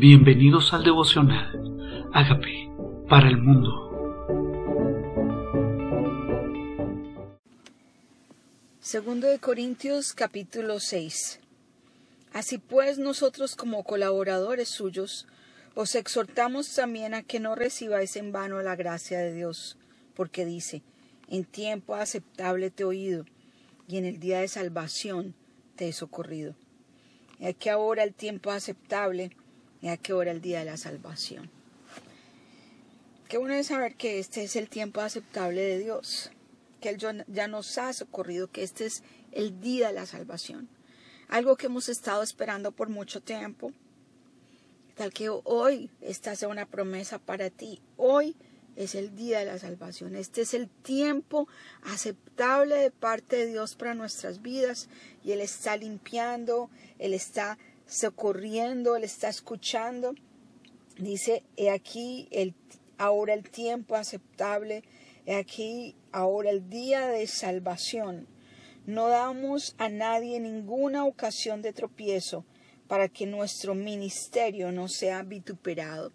Bienvenidos al devocional. Hágame para el mundo. Segundo de Corintios capítulo 6. Así pues nosotros como colaboradores suyos os exhortamos también a que no recibáis en vano la gracia de Dios, porque dice, en tiempo aceptable te he oído, y en el día de salvación te he socorrido. Y aquí ahora el tiempo aceptable y a qué hora el día de la salvación. Qué bueno es saber que este es el tiempo aceptable de Dios, que Él ya nos ha socorrido, que este es el día de la salvación. Algo que hemos estado esperando por mucho tiempo, tal que hoy esta sea una promesa para ti. Hoy es el día de la salvación. Este es el tiempo aceptable de parte de Dios para nuestras vidas y Él está limpiando, Él está socorriendo, Él está escuchando. Dice, he aquí el, ahora el tiempo aceptable, he aquí ahora el día de salvación. No damos a nadie ninguna ocasión de tropiezo para que nuestro ministerio no sea vituperado.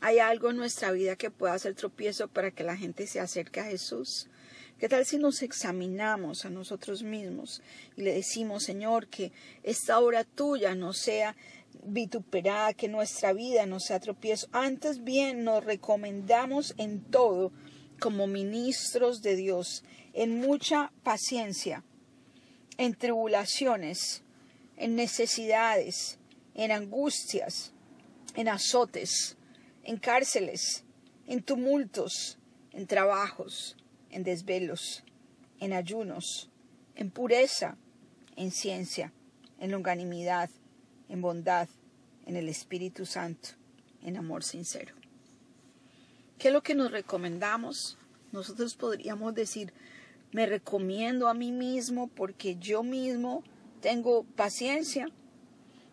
¿Hay algo en nuestra vida que pueda ser tropiezo para que la gente se acerque a Jesús? ¿Qué tal si nos examinamos a nosotros mismos y le decimos, Señor, que esta obra tuya no sea vituperada, que nuestra vida no sea tropiezo? Antes bien nos recomendamos en todo como ministros de Dios, en mucha paciencia, en tribulaciones, en necesidades, en angustias, en azotes, en cárceles, en tumultos, en trabajos, en desvelos, en ayunos, en pureza, en ciencia, en longanimidad, en bondad, en el Espíritu Santo, en amor sincero. ¿Qué es lo que nos recomendamos? Nosotros podríamos decir, me recomiendo a mí mismo porque yo mismo tengo paciencia,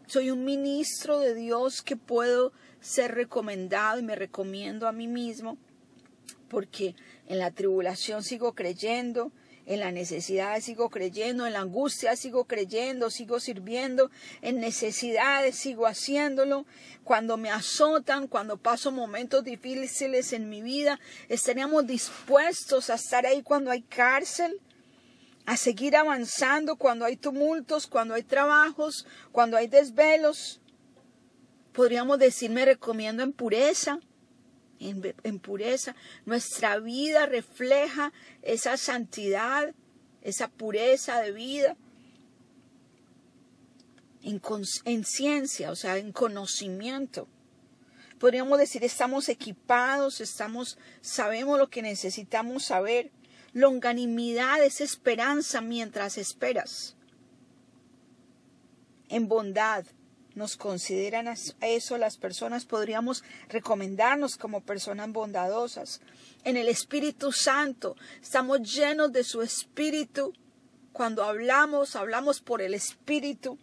soy un ministro de Dios que puedo ser recomendado y me recomiendo a mí mismo porque en la tribulación sigo creyendo, en la necesidad sigo creyendo, en la angustia sigo creyendo, sigo sirviendo, en necesidades sigo haciéndolo. Cuando me azotan, cuando paso momentos difíciles en mi vida, estaríamos dispuestos a estar ahí cuando hay cárcel, a seguir avanzando cuando hay tumultos, cuando hay trabajos, cuando hay desvelos. Podríamos decir, me recomiendo en pureza, en, pureza. Nuestra vida refleja esa santidad, esa pureza de vida. En, en, ciencia, o sea, en conocimiento. Podríamos decir, estamos equipados, estamos, sabemos lo que necesitamos saber. Longanimidad es esperanza mientras esperas. En bondad, nos consideran eso las personas, podríamos recomendarnos como personas bondadosas. En el Espíritu Santo estamos llenos de su Espíritu. Cuando hablamos, hablamos por el Espíritu.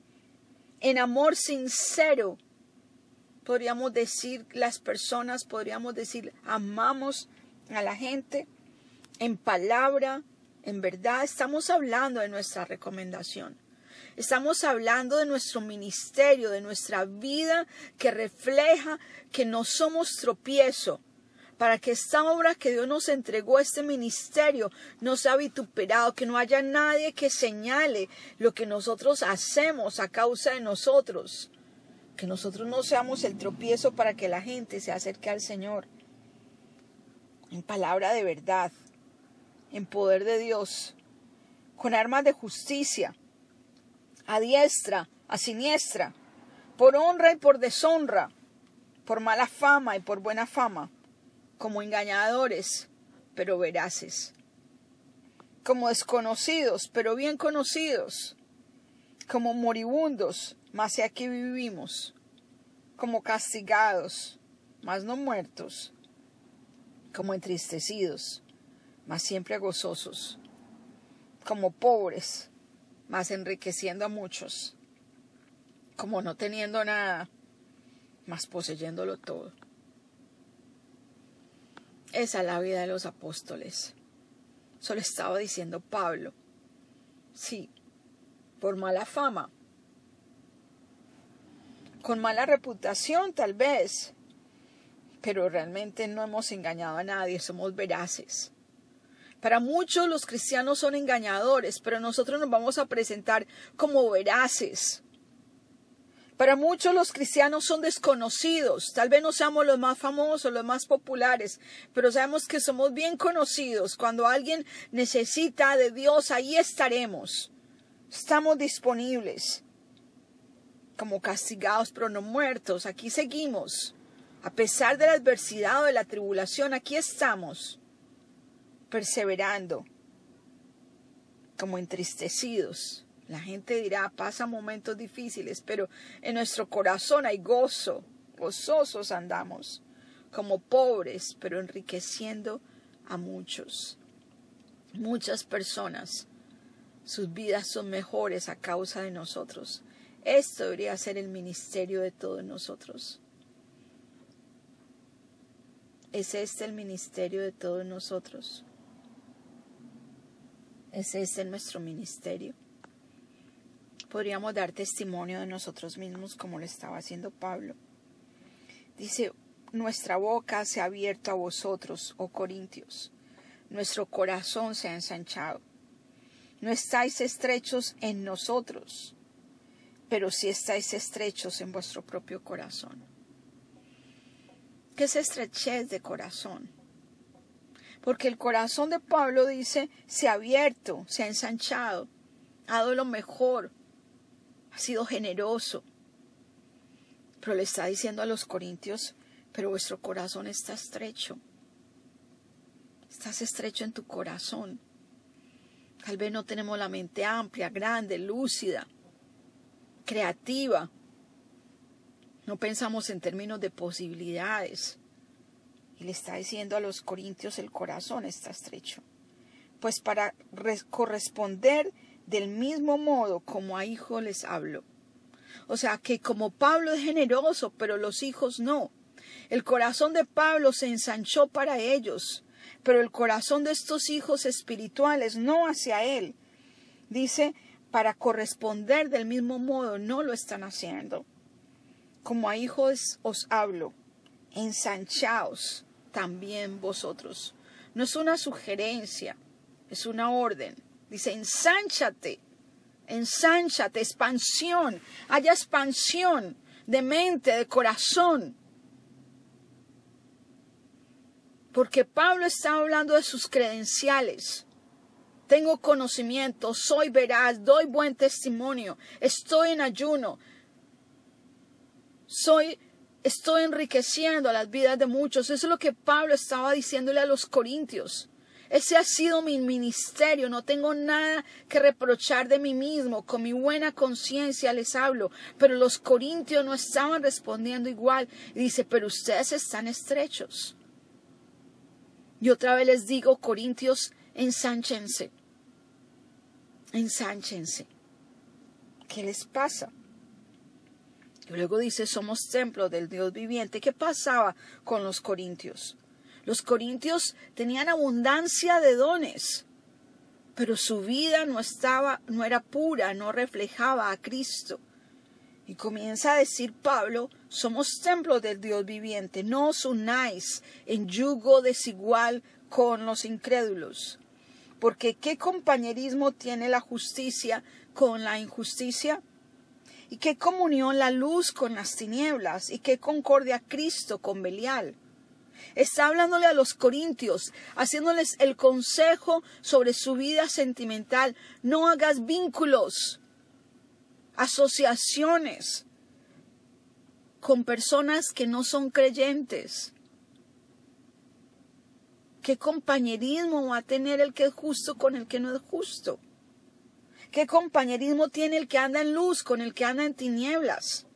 En amor sincero, podríamos decir las personas, podríamos decir, amamos a la gente. En palabra, en verdad, estamos hablando de nuestra recomendación. Estamos hablando de nuestro ministerio, de nuestra vida que refleja que no somos tropiezo, para que esta obra que Dios nos entregó, este ministerio, no sea vituperado, que no haya nadie que señale lo que nosotros hacemos a causa de nosotros, que nosotros no seamos el tropiezo para que la gente se acerque al Señor. En palabra de verdad, en poder de Dios, con armas de justicia, a diestra, a siniestra, por honra y por deshonra, por mala fama y por buena fama, como engañadores, pero veraces, como desconocidos, pero bien conocidos, como moribundos, mas aquí vivimos, como castigados, mas no muertos, como entristecidos, mas siempre gozosos, como pobres, más enriqueciendo a muchos, como no teniendo nada, más poseyéndolo todo. Esa es la vida de los apóstoles. Solo estaba diciendo Pablo. Sí, por mala fama. con mala reputación tal vez, pero realmente no hemos engañado a nadie, somos veraces. Para muchos los cristianos son engañadores, pero nosotros nos vamos a presentar como veraces. Para muchos los cristianos son desconocidos. Tal vez no seamos los más famosos, los más populares, pero sabemos que somos bien conocidos. Cuando alguien necesita de Dios, ahí estaremos. Estamos disponibles. Como castigados, pero no muertos. Aquí seguimos. A pesar de la adversidad o de la tribulación, aquí estamos. Perseverando. Como entristecidos la gente dirá, pasa momentos difíciles, pero en nuestro corazón hay gozo, gozosos andamos, como pobres, pero enriqueciendo a muchos. Muchas personas, sus vidas son mejores a causa de nosotros. Esto debería ser el ministerio de todos nosotros. ¿Es este el ministerio de todos nosotros? ¿Es este nuestro ministerio? podríamos dar testimonio de nosotros mismos como lo estaba haciendo Pablo. Dice, nuestra boca se ha abierto a vosotros, oh Corintios, nuestro corazón se ha ensanchado. No estáis estrechos en nosotros, pero sí estáis estrechos en vuestro propio corazón. ¿Qué es estrechez de corazón? Porque el corazón de Pablo dice, se ha abierto, se ha ensanchado, ha dado lo mejor, ha sido generoso. Pero le está diciendo a los corintios, pero vuestro corazón está estrecho. Estás estrecho en tu corazón. Tal vez no tenemos la mente amplia, grande, lúcida, creativa. No pensamos en términos de posibilidades. Y le está diciendo a los corintios, el corazón está estrecho. Pues para corresponder del mismo modo como a hijos les hablo. O sea que como Pablo es generoso, pero los hijos no. El corazón de Pablo se ensanchó para ellos, pero el corazón de estos hijos espirituales no hacia él. Dice, para corresponder del mismo modo no lo están haciendo. Como a hijos os hablo, ensanchaos también vosotros. No es una sugerencia, es una orden. Dice, ensánchate, ensánchate, expansión, haya expansión de mente, de corazón. Porque Pablo está hablando de sus credenciales. Tengo conocimiento, soy veraz, doy buen testimonio, estoy en ayuno, soy, estoy enriqueciendo las vidas de muchos. Eso es lo que Pablo estaba diciéndole a los corintios. Ese ha sido mi ministerio, no tengo nada que reprochar de mí mismo, con mi buena conciencia les hablo, pero los corintios no estaban respondiendo igual. Y dice, pero ustedes están estrechos. Y otra vez les digo, corintios, ensánchense, ensánchense. ¿Qué les pasa? Y luego dice, somos templo del Dios viviente. ¿Qué pasaba con los corintios? Los corintios tenían abundancia de dones, pero su vida no estaba, no era pura, no reflejaba a Cristo. Y comienza a decir Pablo, somos templos del Dios viviente, no os unáis en yugo desigual con los incrédulos. Porque ¿qué compañerismo tiene la justicia con la injusticia? ¿Y qué comunión la luz con las tinieblas? ¿Y qué concordia Cristo con Belial? Está hablándole a los corintios, haciéndoles el consejo sobre su vida sentimental. No hagas vínculos, asociaciones con personas que no son creyentes. ¿Qué compañerismo va a tener el que es justo con el que no es justo? ¿Qué compañerismo tiene el que anda en luz con el que anda en tinieblas?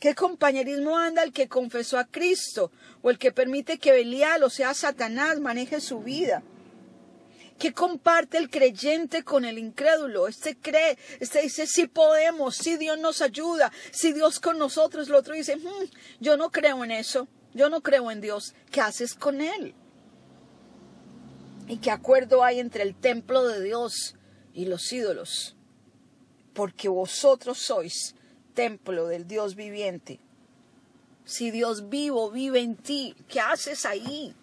¿Qué compañerismo anda el que confesó a Cristo o el que permite que Belial o sea Satanás maneje su vida? ¿Qué comparte el creyente con el incrédulo? Este cree, este dice, sí podemos, sí Dios nos ayuda, si Dios con nosotros. El otro dice, hmm, yo no creo en eso, yo no creo en Dios. ¿Qué haces con él? ¿Y qué acuerdo hay entre el templo de Dios y los ídolos? Porque vosotros sois templo del Dios viviente. Si Dios vivo vive en ti, ¿qué haces ahí?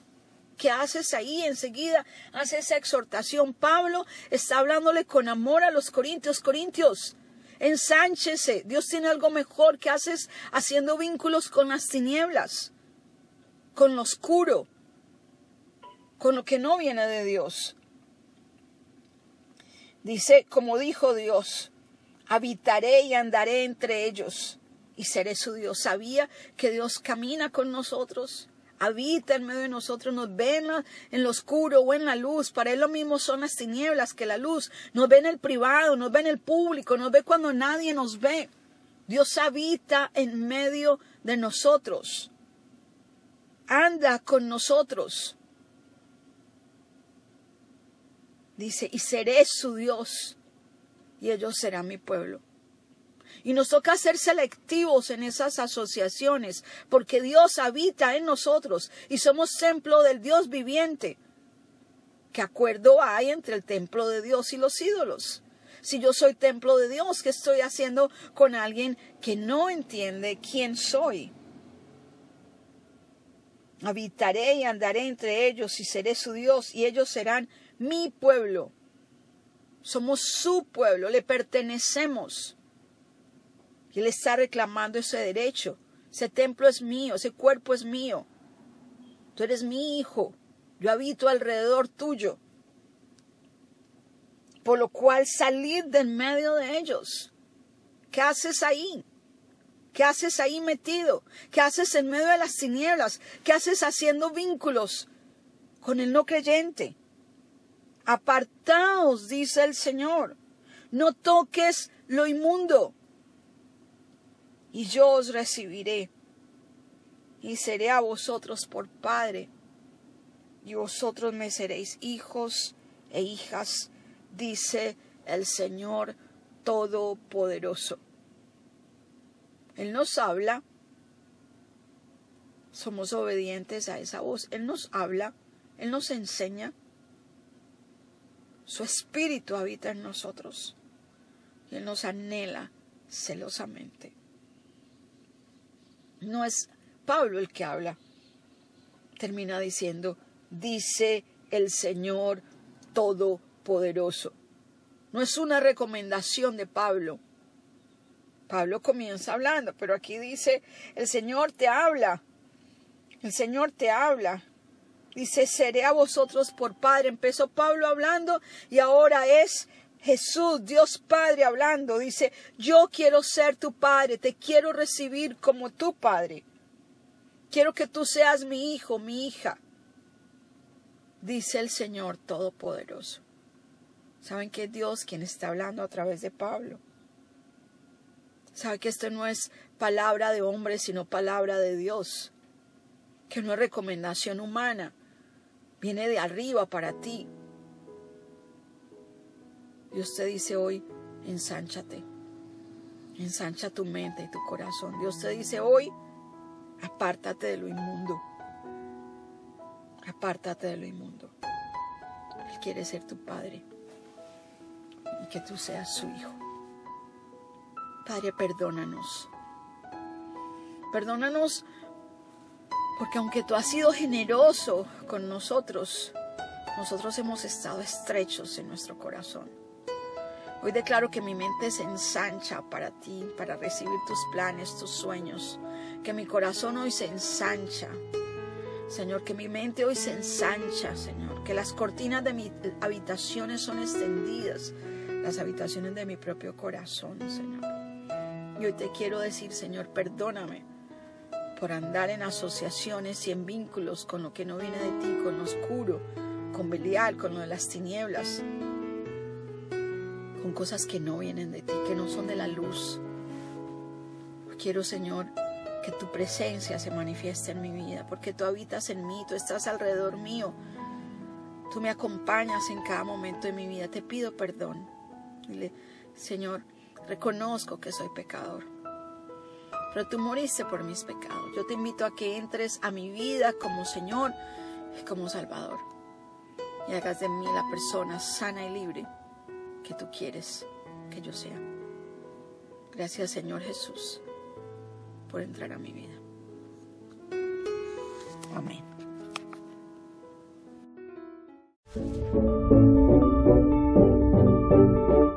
¿Qué haces ahí? Enseguida hace esa exhortación. Pablo está hablándole con amor a los corintios. Corintios, ensánchese. Dios tiene algo mejor. ¿Qué haces haciendo vínculos con las tinieblas? Con lo oscuro. Con lo que no viene de Dios. Dice, como dijo Dios, habitaré y andaré entre ellos y seré su Dios. Sabía que Dios camina con nosotros habita en medio de nosotros, nos ve en, lo oscuro o en la luz. Para Él lo mismo son las tinieblas que la luz. Nos ve en el privado, nos ve en el público, nos ve cuando nadie nos ve. Dios habita en medio de nosotros. Anda con nosotros. Dice, y seré su Dios, y ellos serán mi pueblo. Y nos toca ser selectivos en esas asociaciones, porque Dios habita en nosotros y somos templo del Dios viviente. ¿Qué acuerdo hay entre el templo de Dios y los ídolos? Si yo soy templo de Dios, ¿qué estoy haciendo con alguien que no entiende quién soy? Habitaré y andaré entre ellos y seré su Dios y ellos serán mi pueblo. Somos su pueblo, le pertenecemos. Y Él está reclamando ese derecho. Ese templo es mío, ese cuerpo es mío. Tú eres mi hijo. Yo habito alrededor tuyo. Por lo cual salid de en medio de ellos. ¿Qué haces ahí? ¿Qué haces ahí metido? ¿Qué haces en medio de las tinieblas? ¿Qué haces haciendo vínculos con el no creyente? Apartaos, dice el Señor. No toques lo inmundo y yo os recibiré, y seré a vosotros por Padre, y vosotros me seréis hijos e hijas, dice el Señor Todopoderoso. Él nos habla, somos obedientes a esa voz, Él nos habla, Él nos enseña, su espíritu habita en nosotros y Él nos anhela celosamente. No es Pablo el que habla. Termina diciendo, dice el Señor Todopoderoso. No es una recomendación de Pablo. Pablo comienza hablando, pero aquí dice, el Señor te habla. El Señor te habla. Dice, seré a vosotros por Padre. Empezó Pablo hablando y ahora es Jesús, Dios Padre, hablando, dice, yo quiero ser tu Padre, te quiero recibir como tu Padre. Quiero que tú seas mi hijo, mi hija, dice el Señor Todopoderoso. ¿Saben que es Dios quien está hablando a través de Pablo? ¿Saben que esto no es palabra de hombre, sino palabra de Dios? Que no es recomendación humana, viene de arriba para ti. Dios te dice hoy, ensánchate, ensancha tu mente y tu corazón. Dios te dice hoy, apártate de lo inmundo, apártate de lo inmundo. Él quiere ser tu Padre y que tú seas su Hijo. Padre, perdónanos. Perdónanos porque aunque tú has sido generoso con nosotros, nosotros hemos estado estrechos en nuestro corazón. Hoy declaro que mi mente se ensancha para ti, para recibir tus planes, tus sueños. Que mi corazón hoy se ensancha. Señor, que mi mente hoy se ensancha, Señor. Que las cortinas de mis habitaciones son extendidas. Las habitaciones de mi propio corazón, Señor. Y hoy te quiero decir, Señor, perdóname por andar en asociaciones y en vínculos con lo que no viene de ti, con lo oscuro, con Belial, con lo de las tinieblas con cosas que no vienen de ti, que no son de la luz. Quiero, Señor, que tu presencia se manifieste en mi vida, porque tú habitas en mí, tú estás alrededor mío. Tú me acompañas en cada momento de mi vida. Te pido perdón. Señor, reconozco que soy pecador. Pero tú moriste por mis pecados. Yo te invito a que entres a mi vida como Señor y como Salvador. Y hagas de mí la persona sana y libre que tú quieres que yo sea. Gracias Señor Jesús por entrar a mi vida. Amén.